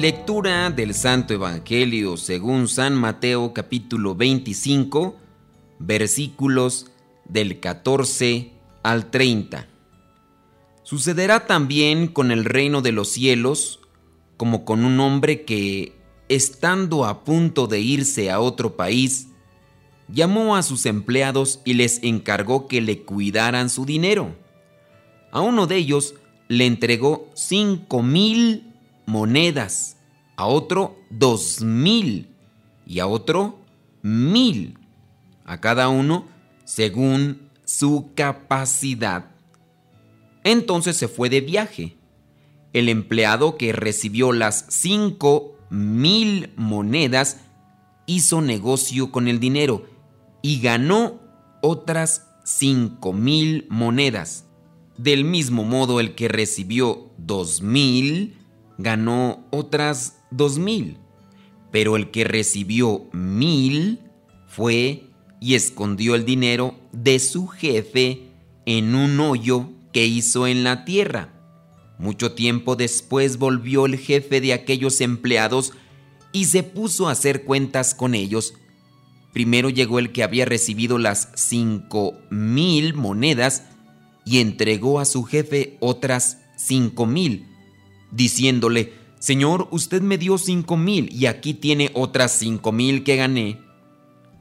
Lectura del Santo Evangelio según San Mateo capítulo 25 versículos del 14 al 30. Sucederá también con el reino de los cielos como con un hombre que, estando a punto de irse a otro país, llamó a sus empleados y les encargó que le cuidaran su dinero. A uno de ellos le entregó cinco mil monedas, a otro dos mil y a otro mil, a cada uno según su capacidad. Entonces se fue de viaje. El empleado que recibió las cinco mil monedas hizo negocio con el dinero y ganó otras cinco mil monedas. Del mismo modo el que recibió dos mil ganó otras dos mil, pero el que recibió mil fue y escondió el dinero de su jefe en un hoyo que hizo en la tierra. Mucho tiempo después volvió el jefe de aquellos empleados y se puso a hacer cuentas con ellos. Primero llegó el que había recibido las cinco mil monedas y entregó a su jefe otras cinco mil diciéndole, Señor, usted me dio cinco mil y aquí tiene otras cinco mil que gané.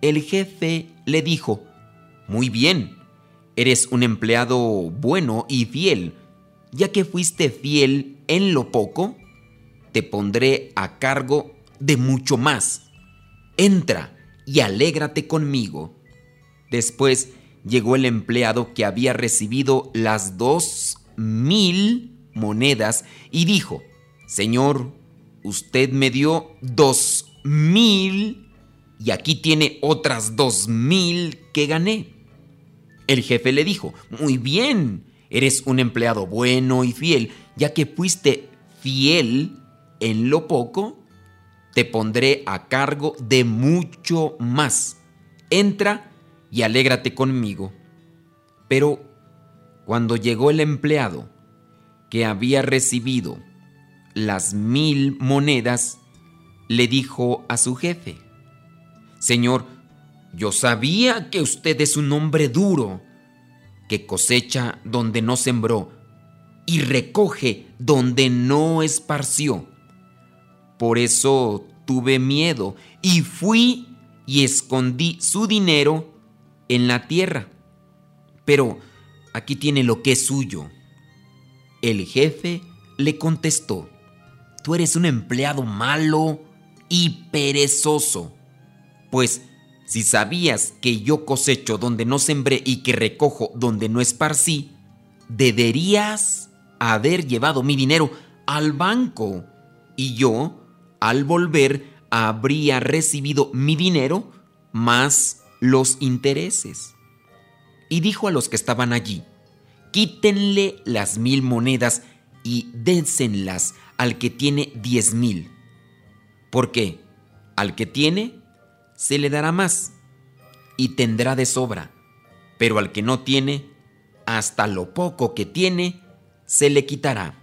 El jefe le dijo, Muy bien, eres un empleado bueno y fiel. Ya que fuiste fiel en lo poco, te pondré a cargo de mucho más. Entra y alégrate conmigo. Después llegó el empleado que había recibido las dos mil monedas y dijo, Señor, usted me dio dos mil y aquí tiene otras dos mil que gané. El jefe le dijo, muy bien, eres un empleado bueno y fiel, ya que fuiste fiel en lo poco, te pondré a cargo de mucho más. Entra y alégrate conmigo. Pero cuando llegó el empleado que había recibido las mil monedas, le dijo a su jefe, Señor, yo sabía que usted es un hombre duro, que cosecha donde no sembró y recoge donde no esparció. Por eso tuve miedo y fui y escondí su dinero en la tierra. Pero aquí tiene lo que es suyo. El jefe le contestó, tú eres un empleado malo y perezoso. Pues si sabías que yo cosecho donde no sembré y que recojo donde no esparcí, deberías haber llevado mi dinero al banco y yo, al volver, habría recibido mi dinero más los intereses. Y dijo a los que estaban allí, quítenle las mil monedas y dénsenlas al que tiene diez mil. Porque al que tiene, se le dará más y tendrá de sobra, pero al que no tiene, hasta lo poco que tiene, se le quitará.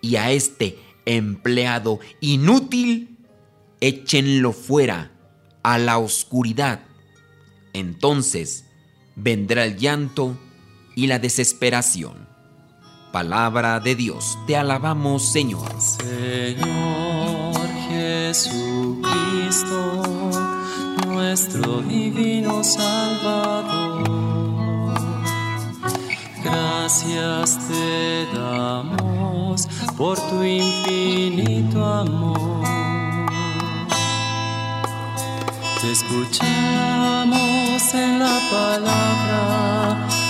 Y a este empleado inútil, échenlo fuera a la oscuridad. Entonces vendrá el llanto y la desesperación. Palabra de Dios, te alabamos Señor. Señor Jesucristo, nuestro divino Salvador, gracias te damos por tu infinito amor. Te escuchamos en la palabra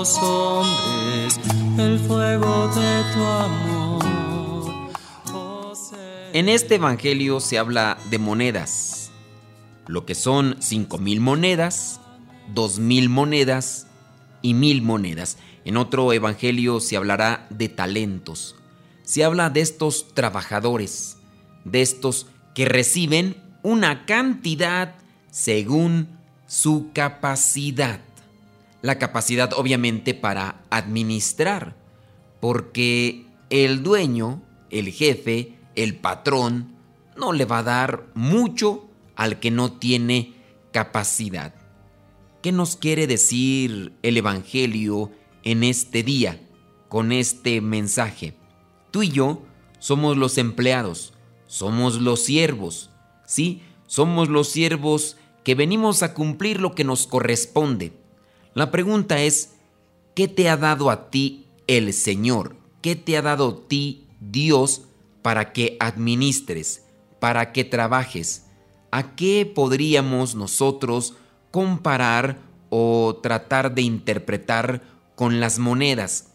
hombres el fuego de tu amor. Oh, en este evangelio se habla de monedas, lo que son cinco mil monedas, dos mil monedas y mil monedas. En otro evangelio se hablará de talentos. Se habla de estos trabajadores, de estos que reciben una cantidad según su capacidad. La capacidad obviamente para administrar, porque el dueño, el jefe, el patrón, no le va a dar mucho al que no tiene capacidad. ¿Qué nos quiere decir el Evangelio en este día con este mensaje? Tú y yo somos los empleados, somos los siervos, ¿sí? Somos los siervos que venimos a cumplir lo que nos corresponde. La pregunta es, ¿qué te ha dado a ti el Señor? ¿Qué te ha dado a ti Dios para que administres, para que trabajes? ¿A qué podríamos nosotros comparar o tratar de interpretar con las monedas.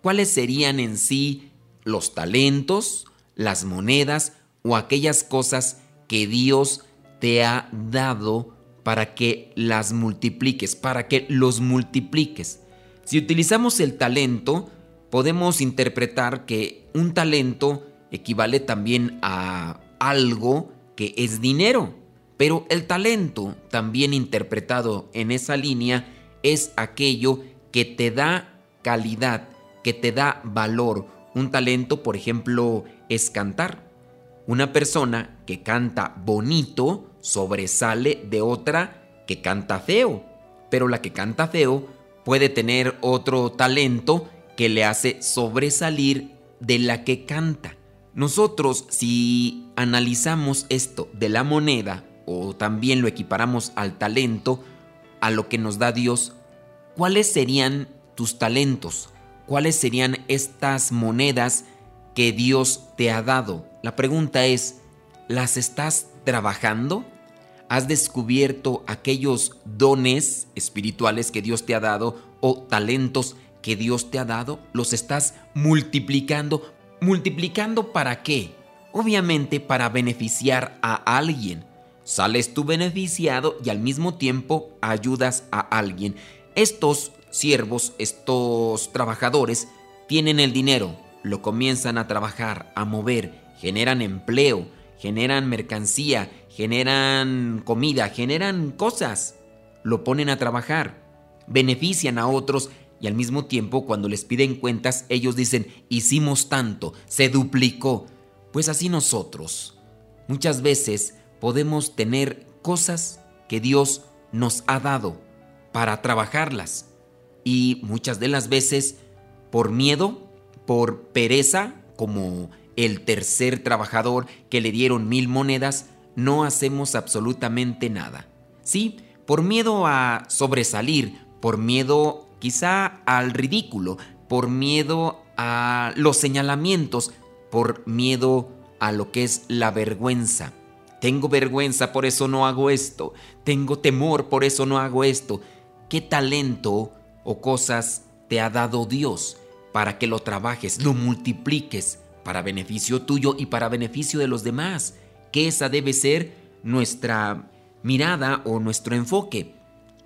¿Cuáles serían en sí los talentos, las monedas o aquellas cosas que Dios te ha dado para que las multipliques, para que los multipliques? Si utilizamos el talento, podemos interpretar que un talento equivale también a algo que es dinero. Pero el talento, también interpretado en esa línea, es aquello que te da calidad, que te da valor. Un talento, por ejemplo, es cantar. Una persona que canta bonito sobresale de otra que canta feo, pero la que canta feo puede tener otro talento que le hace sobresalir de la que canta. Nosotros, si analizamos esto de la moneda o también lo equiparamos al talento, a lo que nos da Dios, ¿cuáles serían tus talentos? ¿Cuáles serían estas monedas que Dios te ha dado? La pregunta es, ¿las estás trabajando? ¿Has descubierto aquellos dones espirituales que Dios te ha dado o talentos que Dios te ha dado? ¿Los estás multiplicando? ¿Multiplicando para qué? Obviamente para beneficiar a alguien Sales tú beneficiado y al mismo tiempo ayudas a alguien. Estos siervos, estos trabajadores, tienen el dinero, lo comienzan a trabajar, a mover, generan empleo, generan mercancía, generan comida, generan cosas, lo ponen a trabajar, benefician a otros y al mismo tiempo cuando les piden cuentas ellos dicen, hicimos tanto, se duplicó. Pues así nosotros. Muchas veces podemos tener cosas que Dios nos ha dado para trabajarlas. Y muchas de las veces, por miedo, por pereza, como el tercer trabajador que le dieron mil monedas, no hacemos absolutamente nada. Sí, por miedo a sobresalir, por miedo quizá al ridículo, por miedo a los señalamientos, por miedo a lo que es la vergüenza. Tengo vergüenza, por eso no hago esto. Tengo temor, por eso no hago esto. ¿Qué talento o cosas te ha dado Dios para que lo trabajes, lo multipliques para beneficio tuyo y para beneficio de los demás? Que esa debe ser nuestra mirada o nuestro enfoque.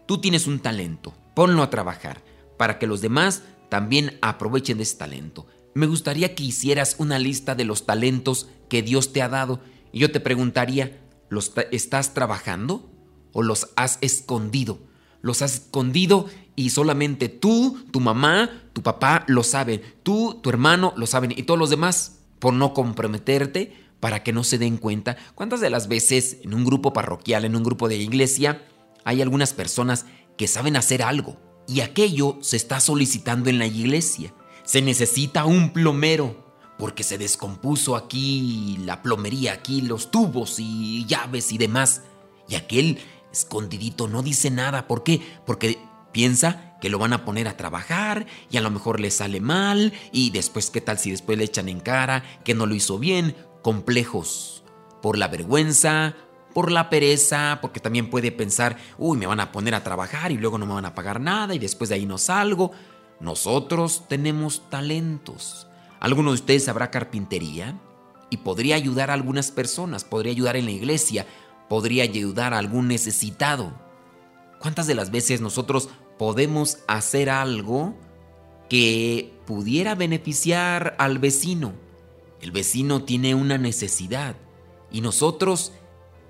Tú tienes un talento, ponlo a trabajar para que los demás también aprovechen de ese talento. Me gustaría que hicieras una lista de los talentos que Dios te ha dado y yo te preguntaría, ¿los estás trabajando o los has escondido? Los has escondido y solamente tú, tu mamá, tu papá lo saben, tú, tu hermano lo saben y todos los demás por no comprometerte para que no se den cuenta. ¿Cuántas de las veces en un grupo parroquial, en un grupo de iglesia, hay algunas personas que saben hacer algo y aquello se está solicitando en la iglesia? Se necesita un plomero porque se descompuso aquí la plomería, aquí los tubos y llaves y demás. Y aquel escondidito no dice nada. ¿Por qué? Porque piensa que lo van a poner a trabajar y a lo mejor le sale mal y después qué tal si después le echan en cara que no lo hizo bien, complejos por la vergüenza, por la pereza, porque también puede pensar, uy, me van a poner a trabajar y luego no me van a pagar nada y después de ahí no salgo. Nosotros tenemos talentos. ¿Alguno de ustedes sabrá carpintería? Y podría ayudar a algunas personas, podría ayudar en la iglesia, podría ayudar a algún necesitado. ¿Cuántas de las veces nosotros podemos hacer algo que pudiera beneficiar al vecino? El vecino tiene una necesidad y nosotros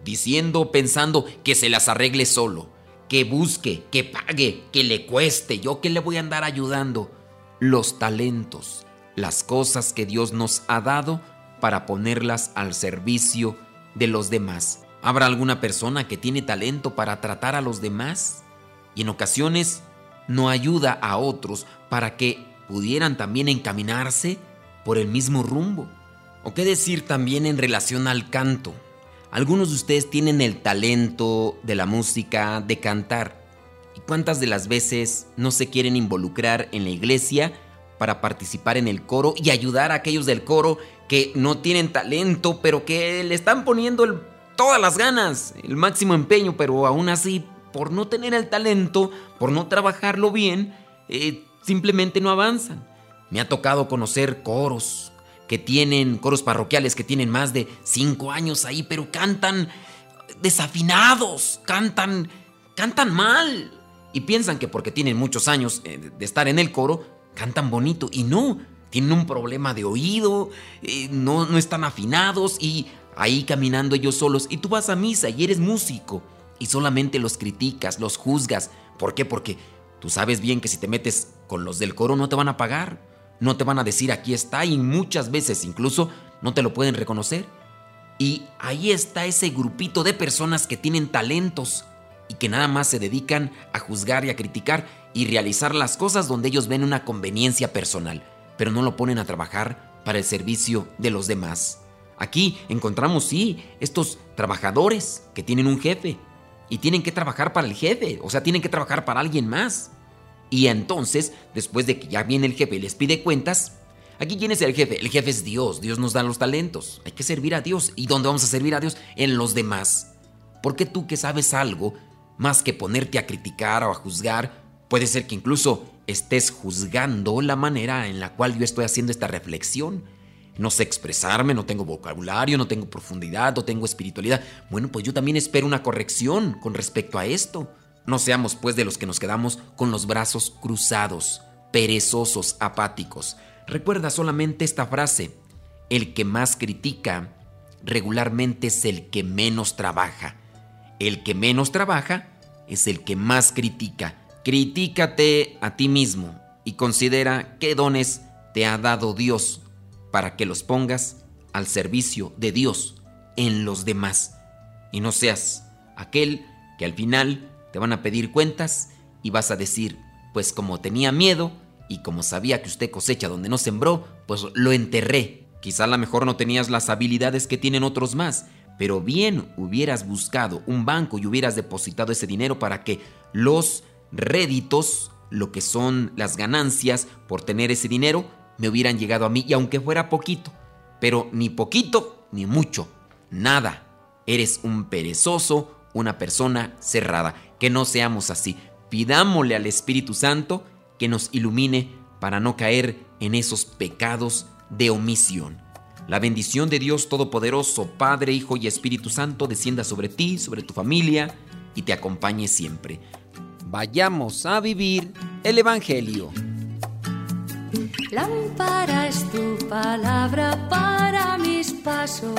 diciendo, pensando que se las arregle solo, que busque, que pague, que le cueste, yo que le voy a andar ayudando. Los talentos, las cosas que Dios nos ha dado para ponerlas al servicio de los demás. ¿Habrá alguna persona que tiene talento para tratar a los demás? Y en ocasiones no ayuda a otros para que pudieran también encaminarse por el mismo rumbo. ¿O qué decir también en relación al canto? Algunos de ustedes tienen el talento de la música, de cantar. ¿Y cuántas de las veces no se quieren involucrar en la iglesia para participar en el coro y ayudar a aquellos del coro que no tienen talento, pero que le están poniendo todas las ganas, el máximo empeño, pero aún así, por no tener el talento, por no trabajarlo bien, eh, simplemente no avanzan. Me ha tocado conocer coros, que tienen coros parroquiales que tienen más de cinco años ahí, pero cantan desafinados, cantan, cantan mal. Y piensan que porque tienen muchos años eh, de estar en el coro, cantan bonito. Y no, tienen un problema de oído, eh, no, no están afinados y ahí caminando ellos solos. Y tú vas a misa y eres músico y solamente los criticas, los juzgas. ¿Por qué? Porque tú sabes bien que si te metes con los del coro no te van a pagar no te van a decir aquí está y muchas veces incluso no te lo pueden reconocer. Y ahí está ese grupito de personas que tienen talentos y que nada más se dedican a juzgar y a criticar y realizar las cosas donde ellos ven una conveniencia personal, pero no lo ponen a trabajar para el servicio de los demás. Aquí encontramos, sí, estos trabajadores que tienen un jefe y tienen que trabajar para el jefe, o sea, tienen que trabajar para alguien más. Y entonces, después de que ya viene el jefe y les pide cuentas, aquí quién es el jefe? El jefe es Dios, Dios nos da los talentos, hay que servir a Dios. ¿Y dónde vamos a servir a Dios? En los demás. Porque tú que sabes algo, más que ponerte a criticar o a juzgar, puede ser que incluso estés juzgando la manera en la cual yo estoy haciendo esta reflexión. No sé expresarme, no tengo vocabulario, no tengo profundidad, no tengo espiritualidad. Bueno, pues yo también espero una corrección con respecto a esto. No seamos pues de los que nos quedamos con los brazos cruzados, perezosos, apáticos. Recuerda solamente esta frase, el que más critica regularmente es el que menos trabaja. El que menos trabaja es el que más critica. Critícate a ti mismo y considera qué dones te ha dado Dios para que los pongas al servicio de Dios en los demás. Y no seas aquel que al final te van a pedir cuentas y vas a decir, pues como tenía miedo y como sabía que usted cosecha donde no sembró, pues lo enterré. Quizá a lo mejor no tenías las habilidades que tienen otros más, pero bien hubieras buscado un banco y hubieras depositado ese dinero para que los réditos, lo que son las ganancias por tener ese dinero, me hubieran llegado a mí y aunque fuera poquito, pero ni poquito ni mucho, nada. Eres un perezoso, una persona cerrada. Que no seamos así. Pidámosle al Espíritu Santo que nos ilumine para no caer en esos pecados de omisión. La bendición de Dios Todopoderoso, Padre, Hijo y Espíritu Santo, descienda sobre ti, sobre tu familia y te acompañe siempre. Vayamos a vivir el Evangelio. Lámpara es tu palabra para mis pasos,